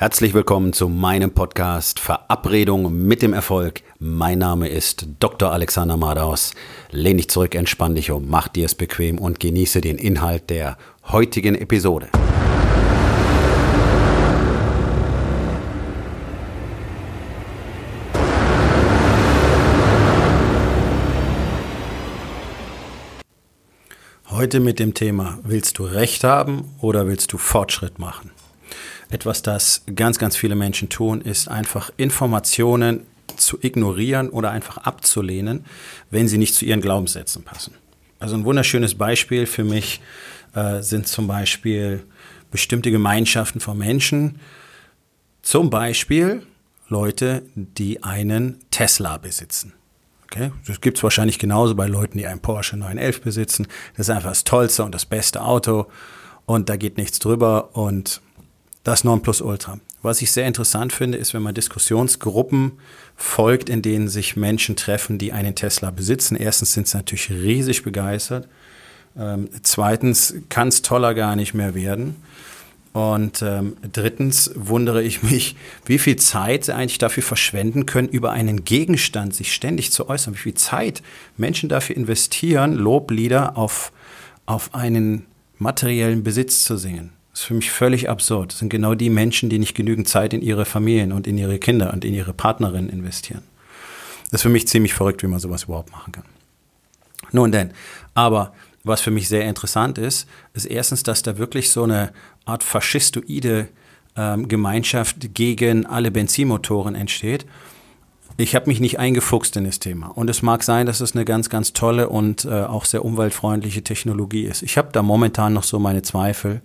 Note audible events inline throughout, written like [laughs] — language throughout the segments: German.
Herzlich willkommen zu meinem Podcast Verabredung mit dem Erfolg. Mein Name ist Dr. Alexander Madaus. Lehn dich zurück, entspann dich um, mach dir es bequem und genieße den Inhalt der heutigen Episode. Heute mit dem Thema, willst du Recht haben oder willst du Fortschritt machen? Etwas, das ganz, ganz viele Menschen tun, ist einfach Informationen zu ignorieren oder einfach abzulehnen, wenn sie nicht zu ihren Glaubenssätzen passen. Also ein wunderschönes Beispiel für mich äh, sind zum Beispiel bestimmte Gemeinschaften von Menschen, zum Beispiel Leute, die einen Tesla besitzen. Okay? Das gibt es wahrscheinlich genauso bei Leuten, die einen Porsche 911 besitzen. Das ist einfach das tollste und das beste Auto und da geht nichts drüber und das Nonplusultra. Was ich sehr interessant finde, ist, wenn man Diskussionsgruppen folgt, in denen sich Menschen treffen, die einen Tesla besitzen. Erstens sind sie natürlich riesig begeistert. Ähm, zweitens kann es toller gar nicht mehr werden. Und ähm, drittens wundere ich mich, wie viel Zeit sie eigentlich dafür verschwenden können, über einen Gegenstand sich ständig zu äußern. Wie viel Zeit Menschen dafür investieren, Loblieder auf, auf einen materiellen Besitz zu singen. Das ist für mich völlig absurd. Das sind genau die Menschen, die nicht genügend Zeit in ihre Familien und in ihre Kinder und in ihre Partnerinnen investieren. Das ist für mich ziemlich verrückt, wie man sowas überhaupt machen kann. Nun denn, aber was für mich sehr interessant ist, ist erstens, dass da wirklich so eine Art faschistoide ähm, Gemeinschaft gegen alle Benzinmotoren entsteht. Ich habe mich nicht eingefuchst in das Thema. Und es mag sein, dass es eine ganz, ganz tolle und äh, auch sehr umweltfreundliche Technologie ist. Ich habe da momentan noch so meine Zweifel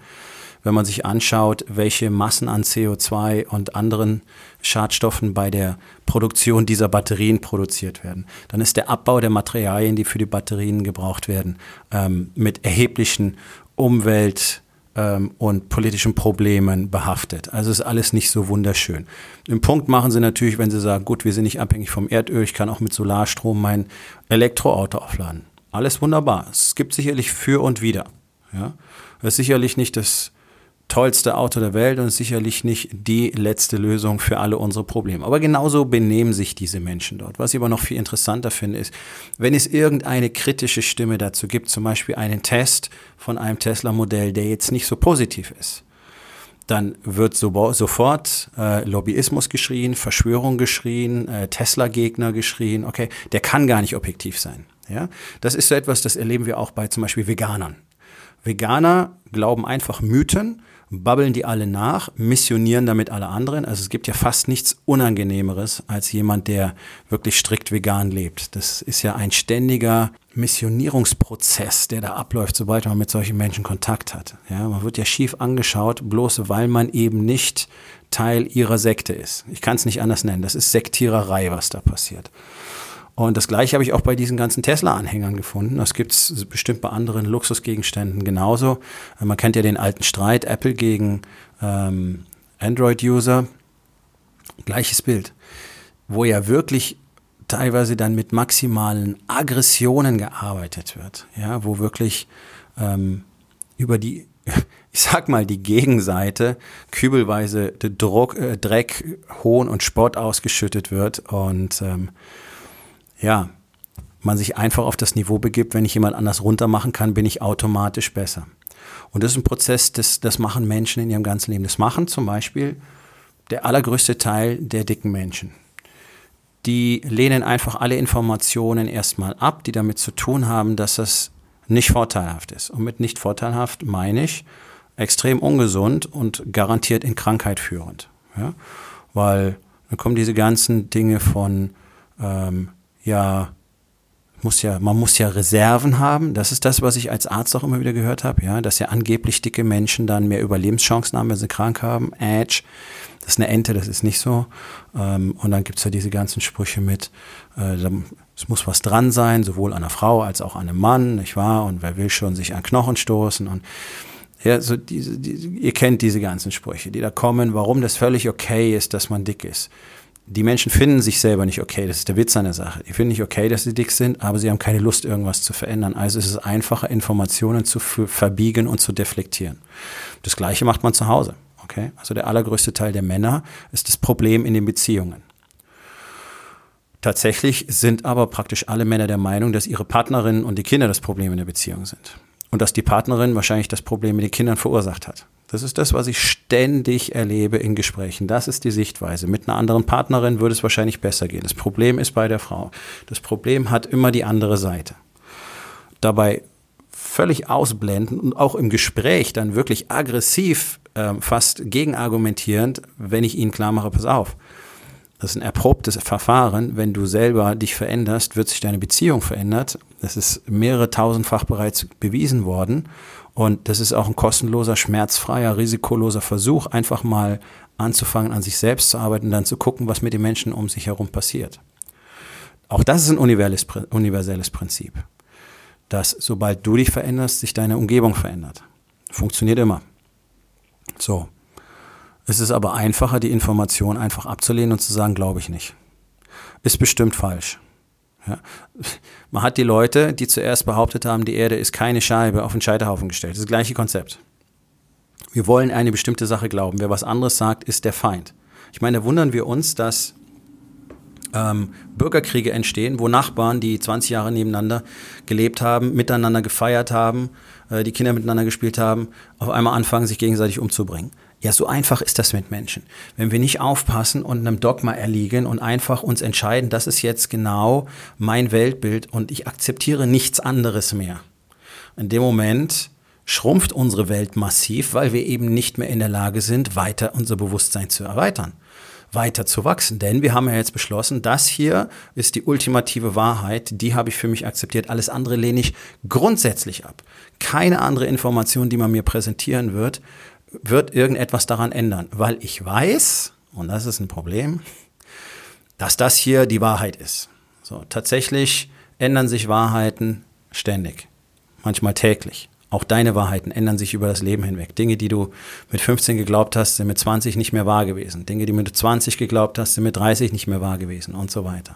wenn man sich anschaut, welche Massen an CO2 und anderen Schadstoffen bei der Produktion dieser Batterien produziert werden, dann ist der Abbau der Materialien, die für die Batterien gebraucht werden, ähm, mit erheblichen Umwelt- ähm, und politischen Problemen behaftet. Also ist alles nicht so wunderschön. Den Punkt machen sie natürlich, wenn sie sagen, gut, wir sind nicht abhängig vom Erdöl, ich kann auch mit Solarstrom mein Elektroauto aufladen. Alles wunderbar. Es gibt sicherlich für und wider. Ja? Das ist sicherlich nicht das tollste Auto der Welt und sicherlich nicht die letzte Lösung für alle unsere Probleme. Aber genauso benehmen sich diese Menschen dort. Was ich aber noch viel interessanter finde, ist, wenn es irgendeine kritische Stimme dazu gibt, zum Beispiel einen Test von einem Tesla-Modell, der jetzt nicht so positiv ist, dann wird so, sofort äh, Lobbyismus geschrien, Verschwörung geschrien, äh, Tesla-Gegner geschrien. Okay, der kann gar nicht objektiv sein. Ja, das ist so etwas, das erleben wir auch bei zum Beispiel Veganern. Veganer glauben einfach Mythen babbeln die alle nach, missionieren damit alle anderen. Also es gibt ja fast nichts Unangenehmeres als jemand, der wirklich strikt vegan lebt. Das ist ja ein ständiger Missionierungsprozess, der da abläuft, sobald man mit solchen Menschen Kontakt hat. Ja, man wird ja schief angeschaut, bloß weil man eben nicht Teil ihrer Sekte ist. Ich kann es nicht anders nennen. Das ist Sektiererei, was da passiert. Und das gleiche habe ich auch bei diesen ganzen Tesla-Anhängern gefunden. Das gibt es bestimmt bei anderen Luxusgegenständen genauso. Äh, man kennt ja den alten Streit Apple gegen ähm, Android-User. Gleiches Bild, wo ja wirklich teilweise dann mit maximalen Aggressionen gearbeitet wird. Ja, wo wirklich ähm, über die, [laughs] ich sag mal, die Gegenseite kübelweise Druck, äh, Dreck, Hohn und Spott ausgeschüttet wird und ähm, ja, man sich einfach auf das Niveau begibt, wenn ich jemand anders runter machen kann, bin ich automatisch besser. Und das ist ein Prozess, das, das machen Menschen in ihrem ganzen Leben. Das machen zum Beispiel der allergrößte Teil der dicken Menschen. Die lehnen einfach alle Informationen erstmal ab, die damit zu tun haben, dass das nicht vorteilhaft ist. Und mit nicht vorteilhaft meine ich extrem ungesund und garantiert in Krankheit führend. Ja? Weil dann kommen diese ganzen Dinge von ähm, ja, muss ja, man muss ja Reserven haben. Das ist das, was ich als Arzt auch immer wieder gehört habe, ja, dass ja angeblich dicke Menschen dann mehr Überlebenschancen haben, wenn sie krank haben. Edge, das ist eine Ente, das ist nicht so. Ähm, und dann gibt's ja diese ganzen Sprüche mit, äh, es muss was dran sein, sowohl an einer Frau als auch an einem Mann, nicht wahr? Und wer will schon sich an Knochen stoßen und ja, so diese, diese, ihr kennt diese ganzen Sprüche, die da kommen, warum das völlig okay ist, dass man dick ist die Menschen finden sich selber nicht okay. Das ist der Witz an der Sache. Die finden nicht okay, dass sie dick sind, aber sie haben keine Lust, irgendwas zu verändern. Also ist es einfacher, Informationen zu verbiegen und zu deflektieren. Das Gleiche macht man zu Hause. Okay? Also der allergrößte Teil der Männer ist das Problem in den Beziehungen. Tatsächlich sind aber praktisch alle Männer der Meinung, dass ihre Partnerinnen und die Kinder das Problem in der Beziehung sind. Und dass die Partnerin wahrscheinlich das Problem mit den Kindern verursacht hat. Das ist das, was ich ständig erlebe in Gesprächen. Das ist die Sichtweise. Mit einer anderen Partnerin würde es wahrscheinlich besser gehen. Das Problem ist bei der Frau. Das Problem hat immer die andere Seite. Dabei völlig ausblenden und auch im Gespräch dann wirklich aggressiv, äh, fast gegenargumentierend, wenn ich ihnen klar mache, pass auf, das ist ein erprobtes Verfahren. Wenn du selber dich veränderst, wird sich deine Beziehung verändert. Das ist mehrere tausendfach bereits bewiesen worden. Und das ist auch ein kostenloser, schmerzfreier, risikoloser Versuch, einfach mal anzufangen, an sich selbst zu arbeiten, dann zu gucken, was mit den Menschen um sich herum passiert. Auch das ist ein universelles Prinzip, dass sobald du dich veränderst, sich deine Umgebung verändert. Funktioniert immer. So, es ist aber einfacher, die Information einfach abzulehnen und zu sagen, glaube ich nicht. Ist bestimmt falsch. Ja. Man hat die Leute, die zuerst behauptet haben, die Erde ist keine Scheibe, auf den Scheiterhaufen gestellt. Das ist das gleiche Konzept. Wir wollen eine bestimmte Sache glauben. Wer was anderes sagt, ist der Feind. Ich meine, da wundern wir uns, dass ähm, Bürgerkriege entstehen, wo Nachbarn, die 20 Jahre nebeneinander gelebt haben, miteinander gefeiert haben, die Kinder miteinander gespielt haben, auf einmal anfangen, sich gegenseitig umzubringen. Ja, so einfach ist das mit Menschen. Wenn wir nicht aufpassen und einem Dogma erliegen und einfach uns entscheiden, das ist jetzt genau mein Weltbild und ich akzeptiere nichts anderes mehr. In dem Moment schrumpft unsere Welt massiv, weil wir eben nicht mehr in der Lage sind, weiter unser Bewusstsein zu erweitern, weiter zu wachsen. Denn wir haben ja jetzt beschlossen, das hier ist die ultimative Wahrheit, die habe ich für mich akzeptiert. Alles andere lehne ich grundsätzlich ab. Keine andere Information, die man mir präsentieren wird, wird irgendetwas daran ändern, weil ich weiß, und das ist ein Problem, dass das hier die Wahrheit ist. So, tatsächlich ändern sich Wahrheiten ständig, manchmal täglich. Auch deine Wahrheiten ändern sich über das Leben hinweg. Dinge, die du mit 15 geglaubt hast, sind mit 20 nicht mehr wahr gewesen. Dinge, die du mit 20 geglaubt hast, sind mit 30 nicht mehr wahr gewesen und so weiter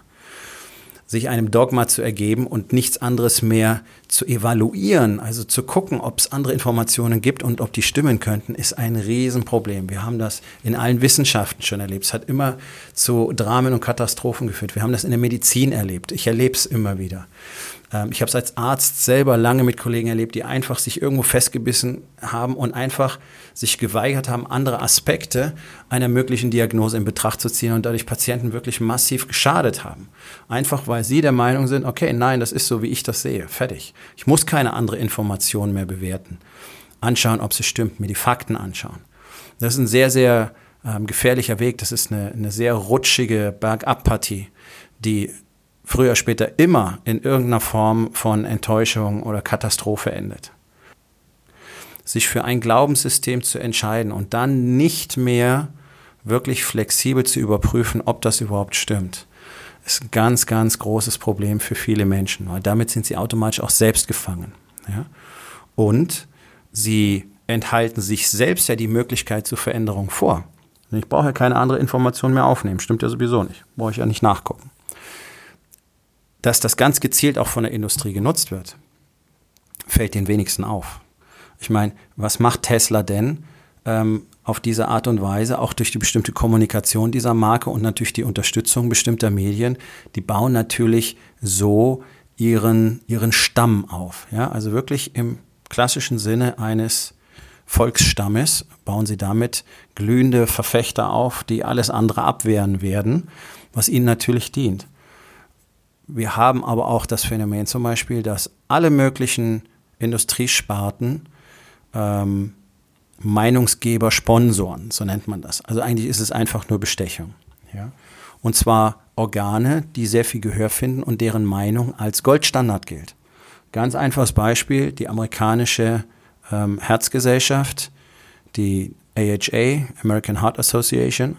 sich einem Dogma zu ergeben und nichts anderes mehr zu evaluieren, also zu gucken, ob es andere Informationen gibt und ob die stimmen könnten, ist ein Riesenproblem. Wir haben das in allen Wissenschaften schon erlebt. Es hat immer zu Dramen und Katastrophen geführt. Wir haben das in der Medizin erlebt. Ich erlebe es immer wieder. Ähm, ich habe es als Arzt selber lange mit Kollegen erlebt, die einfach sich irgendwo festgebissen haben und einfach sich geweigert haben, andere Aspekte einer möglichen Diagnose in Betracht zu ziehen und dadurch Patienten wirklich massiv geschadet haben. Einfach weil sie der Meinung sind, okay, nein, das ist so, wie ich das sehe. Fertig. Ich muss keine andere Information mehr bewerten. Anschauen, ob sie stimmt, mir die Fakten anschauen. Das ist ein sehr, sehr ähm, gefährlicher Weg. Das ist eine, eine sehr rutschige Bergabpartie, die früher später immer in irgendeiner Form von Enttäuschung oder Katastrophe endet. Sich für ein Glaubenssystem zu entscheiden und dann nicht mehr wirklich flexibel zu überprüfen, ob das überhaupt stimmt, ist ein ganz, ganz großes Problem für viele Menschen, weil damit sind sie automatisch auch selbst gefangen. Ja? Und sie enthalten sich selbst ja die Möglichkeit zur Veränderung vor. Ich brauche ja keine andere Information mehr aufnehmen, stimmt ja sowieso nicht, brauche ich ja nicht nachgucken dass das ganz gezielt auch von der Industrie genutzt wird, fällt den wenigsten auf. Ich meine, was macht Tesla denn ähm, auf diese Art und Weise, auch durch die bestimmte Kommunikation dieser Marke und natürlich die Unterstützung bestimmter Medien? Die bauen natürlich so ihren, ihren Stamm auf. Ja? Also wirklich im klassischen Sinne eines Volksstammes bauen sie damit glühende Verfechter auf, die alles andere abwehren werden, was ihnen natürlich dient. Wir haben aber auch das Phänomen zum Beispiel, dass alle möglichen Industriesparten ähm, Meinungsgeber sponsoren, so nennt man das. Also eigentlich ist es einfach nur Bestechung. Ja? Und zwar Organe, die sehr viel Gehör finden und deren Meinung als Goldstandard gilt. Ganz einfaches Beispiel, die amerikanische ähm, Herzgesellschaft, die AHA, American Heart Association,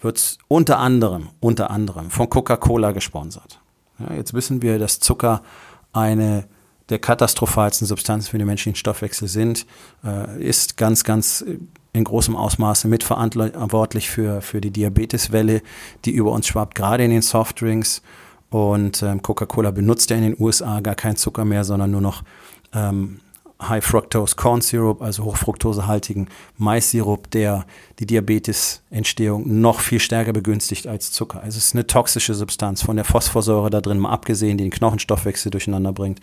wird unter anderem, unter anderem von Coca-Cola gesponsert. Ja, jetzt wissen wir, dass Zucker eine der katastrophalsten Substanzen für den menschlichen Stoffwechsel sind, äh, ist ganz, ganz in großem Ausmaße mitverantwortlich für, für die Diabeteswelle, die über uns schwappt, gerade in den Softdrinks. Und ähm, Coca-Cola benutzt ja in den USA gar keinen Zucker mehr, sondern nur noch ähm, High Fructose Corn Syrup, also hochfructosehaltigen Maissirup, der die Diabetesentstehung noch viel stärker begünstigt als Zucker. Also es ist eine toxische Substanz, von der Phosphorsäure da drin mal abgesehen, die den Knochenstoffwechsel durcheinander bringt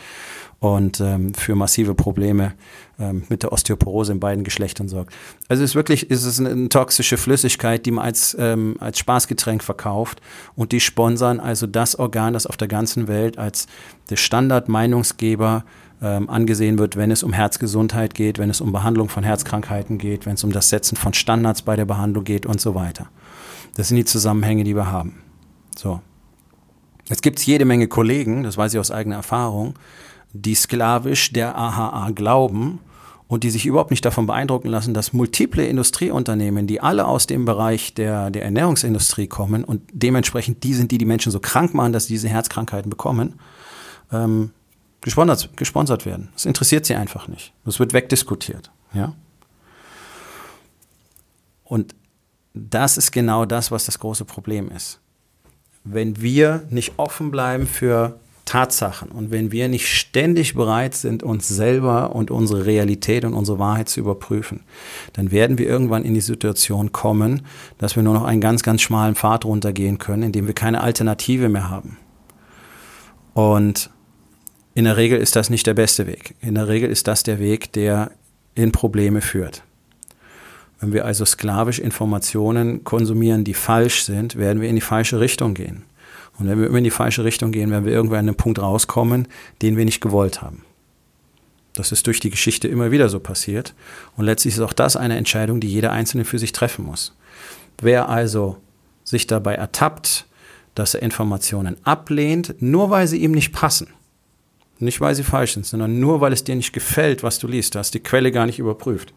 und ähm, für massive Probleme ähm, mit der Osteoporose in beiden Geschlechtern sorgt. Also es ist wirklich, es ist eine, toxische Flüssigkeit, die man als, ähm, als Spaßgetränk verkauft und die sponsern also das Organ, das auf der ganzen Welt als der Standardmeinungsgeber ähm, angesehen wird, wenn es um Herzgesundheit geht, wenn es um Behandlung von Herzkrankheiten geht, wenn es um das Setzen von Standards bei der Behandlung geht und so weiter. Das sind die Zusammenhänge, die wir haben. So. Jetzt gibt es jede Menge Kollegen, das weiß ich aus eigener Erfahrung, die sklavisch der AHA glauben und die sich überhaupt nicht davon beeindrucken lassen, dass multiple Industrieunternehmen, die alle aus dem Bereich der, der Ernährungsindustrie kommen und dementsprechend die sind, die die Menschen so krank machen, dass sie diese Herzkrankheiten bekommen, ähm, gesponsert, gesponsert werden. Das interessiert sie einfach nicht. Das wird wegdiskutiert. Ja? Und das ist genau das, was das große Problem ist. Wenn wir nicht offen bleiben für Tatsachen und wenn wir nicht ständig bereit sind, uns selber und unsere Realität und unsere Wahrheit zu überprüfen, dann werden wir irgendwann in die Situation kommen, dass wir nur noch einen ganz, ganz schmalen Pfad runtergehen können, indem wir keine Alternative mehr haben. Und in der Regel ist das nicht der beste Weg. In der Regel ist das der Weg, der in Probleme führt. Wenn wir also sklavisch Informationen konsumieren, die falsch sind, werden wir in die falsche Richtung gehen. Und wenn wir immer in die falsche Richtung gehen, werden wir irgendwann an einen Punkt rauskommen, den wir nicht gewollt haben. Das ist durch die Geschichte immer wieder so passiert. Und letztlich ist auch das eine Entscheidung, die jeder Einzelne für sich treffen muss. Wer also sich dabei ertappt, dass er Informationen ablehnt, nur weil sie ihm nicht passen, nicht, weil sie falsch sind, sondern nur, weil es dir nicht gefällt, was du liest. Du hast die Quelle gar nicht überprüft.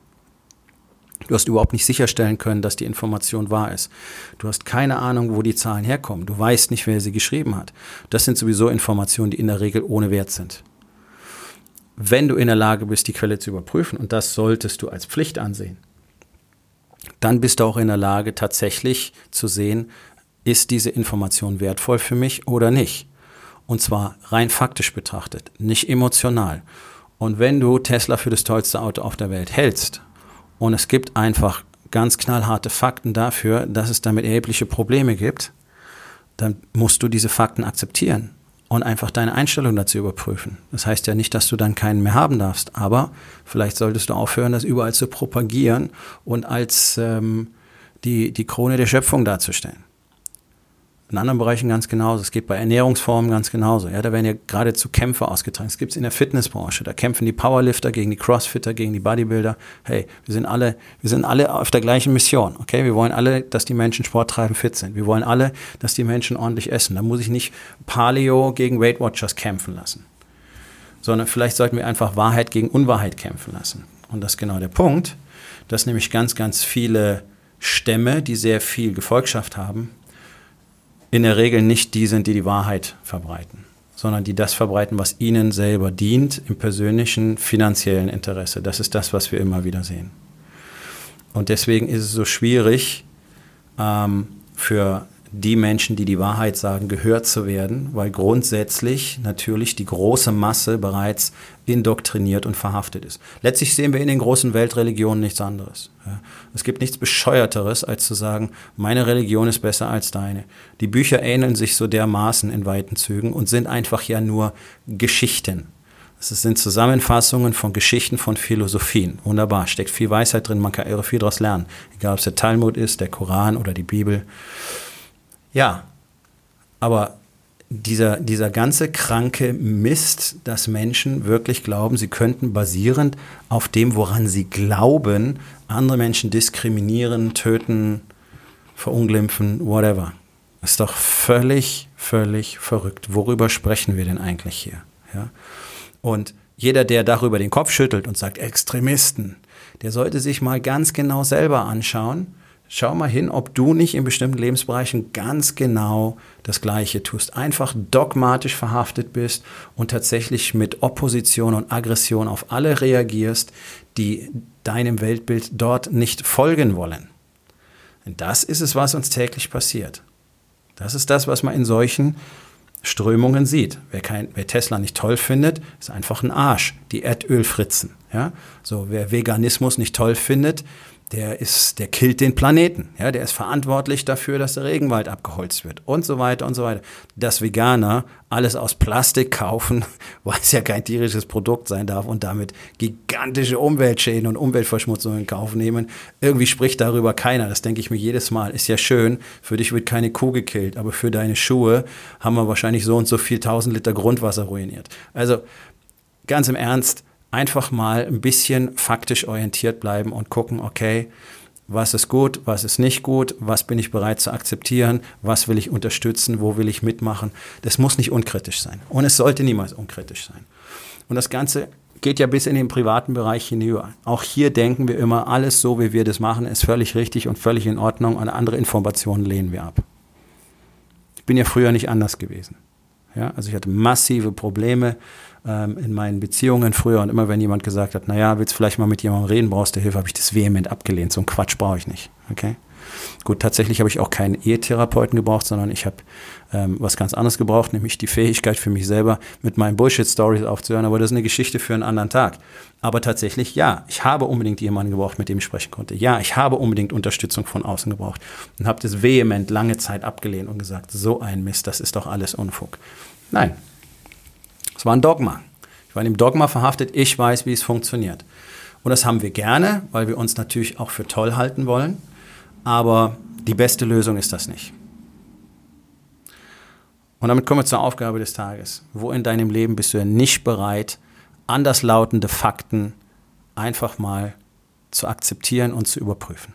Du hast überhaupt nicht sicherstellen können, dass die Information wahr ist. Du hast keine Ahnung, wo die Zahlen herkommen. Du weißt nicht, wer sie geschrieben hat. Das sind sowieso Informationen, die in der Regel ohne Wert sind. Wenn du in der Lage bist, die Quelle zu überprüfen, und das solltest du als Pflicht ansehen, dann bist du auch in der Lage, tatsächlich zu sehen, ist diese Information wertvoll für mich oder nicht. Und zwar rein faktisch betrachtet, nicht emotional. Und wenn du Tesla für das tollste Auto auf der Welt hältst und es gibt einfach ganz knallharte Fakten dafür, dass es damit erhebliche Probleme gibt, dann musst du diese Fakten akzeptieren und einfach deine Einstellung dazu überprüfen. Das heißt ja nicht, dass du dann keinen mehr haben darfst, aber vielleicht solltest du aufhören, das überall zu propagieren und als ähm, die, die Krone der Schöpfung darzustellen. In anderen Bereichen ganz genauso. Es geht bei Ernährungsformen ganz genauso. Ja, da werden ja geradezu Kämpfe ausgetragen. Es gibt es in der Fitnessbranche. Da kämpfen die Powerlifter gegen die Crossfitter, gegen die Bodybuilder. Hey, wir sind alle, wir sind alle auf der gleichen Mission. Okay, wir wollen alle, dass die Menschen Sport treiben, fit sind. Wir wollen alle, dass die Menschen ordentlich essen. Da muss ich nicht Paleo gegen Weight Watchers kämpfen lassen, sondern vielleicht sollten wir einfach Wahrheit gegen Unwahrheit kämpfen lassen. Und das ist genau der Punkt, dass nämlich ganz, ganz viele Stämme, die sehr viel Gefolgschaft haben, in der Regel nicht die sind, die die Wahrheit verbreiten, sondern die das verbreiten, was ihnen selber dient im persönlichen finanziellen Interesse. Das ist das, was wir immer wieder sehen. Und deswegen ist es so schwierig ähm, für die Menschen, die die Wahrheit sagen, gehört zu werden, weil grundsätzlich natürlich die große Masse bereits indoktriniert und verhaftet ist. Letztlich sehen wir in den großen Weltreligionen nichts anderes. Es gibt nichts Bescheuerteres, als zu sagen, meine Religion ist besser als deine. Die Bücher ähneln sich so dermaßen in weiten Zügen und sind einfach ja nur Geschichten. Es sind Zusammenfassungen von Geschichten von Philosophien. Wunderbar, steckt viel Weisheit drin, man kann irre viel daraus lernen. Egal, ob es der Talmud ist, der Koran oder die Bibel. Ja, aber dieser, dieser ganze kranke Mist, dass Menschen wirklich glauben, sie könnten basierend auf dem, woran sie glauben, andere Menschen diskriminieren, töten, verunglimpfen, whatever. ist doch völlig, völlig verrückt. Worüber sprechen wir denn eigentlich hier? Ja? Und jeder, der darüber den Kopf schüttelt und sagt, Extremisten, der sollte sich mal ganz genau selber anschauen, Schau mal hin, ob du nicht in bestimmten Lebensbereichen ganz genau das Gleiche tust. Einfach dogmatisch verhaftet bist und tatsächlich mit Opposition und Aggression auf alle reagierst, die deinem Weltbild dort nicht folgen wollen. Denn das ist es, was uns täglich passiert. Das ist das, was man in solchen Strömungen sieht. Wer, kein, wer Tesla nicht toll findet, ist einfach ein Arsch. Die Erdölfritzen. Ja? So, wer Veganismus nicht toll findet, der ist, der killt den Planeten. Ja, der ist verantwortlich dafür, dass der Regenwald abgeholzt wird und so weiter und so weiter. Dass Veganer alles aus Plastik kaufen, [laughs] weil es ja kein tierisches Produkt sein darf und damit gigantische Umweltschäden und Umweltverschmutzungen in Kauf nehmen. Irgendwie spricht darüber keiner. Das denke ich mir jedes Mal. Ist ja schön. Für dich wird keine Kuh gekillt, aber für deine Schuhe haben wir wahrscheinlich so und so viel tausend Liter Grundwasser ruiniert. Also ganz im Ernst, einfach mal ein bisschen faktisch orientiert bleiben und gucken, okay, was ist gut, was ist nicht gut, was bin ich bereit zu akzeptieren, was will ich unterstützen, wo will ich mitmachen. Das muss nicht unkritisch sein. Und es sollte niemals unkritisch sein. Und das Ganze geht ja bis in den privaten Bereich hinüber. Auch hier denken wir immer, alles so, wie wir das machen, ist völlig richtig und völlig in Ordnung und andere Informationen lehnen wir ab. Ich bin ja früher nicht anders gewesen. Ja, also ich hatte massive Probleme ähm, in meinen Beziehungen früher und immer wenn jemand gesagt hat, naja, willst vielleicht mal mit jemandem reden, brauchst du Hilfe, habe ich das vehement abgelehnt. So einen Quatsch brauche ich nicht. Okay? Gut, tatsächlich habe ich auch keinen Ehetherapeuten gebraucht, sondern ich habe ähm, was ganz anderes gebraucht, nämlich die Fähigkeit für mich selber mit meinen Bullshit-Stories aufzuhören. Aber das ist eine Geschichte für einen anderen Tag. Aber tatsächlich, ja, ich habe unbedingt jemanden gebraucht, mit dem ich sprechen konnte. Ja, ich habe unbedingt Unterstützung von außen gebraucht und habe das vehement lange Zeit abgelehnt und gesagt, so ein Mist, das ist doch alles Unfug. Nein, es war ein Dogma. Ich war in dem Dogma verhaftet, ich weiß, wie es funktioniert. Und das haben wir gerne, weil wir uns natürlich auch für toll halten wollen. Aber die beste Lösung ist das nicht. Und damit kommen wir zur Aufgabe des Tages. Wo in deinem Leben bist du denn nicht bereit, anderslautende Fakten einfach mal zu akzeptieren und zu überprüfen?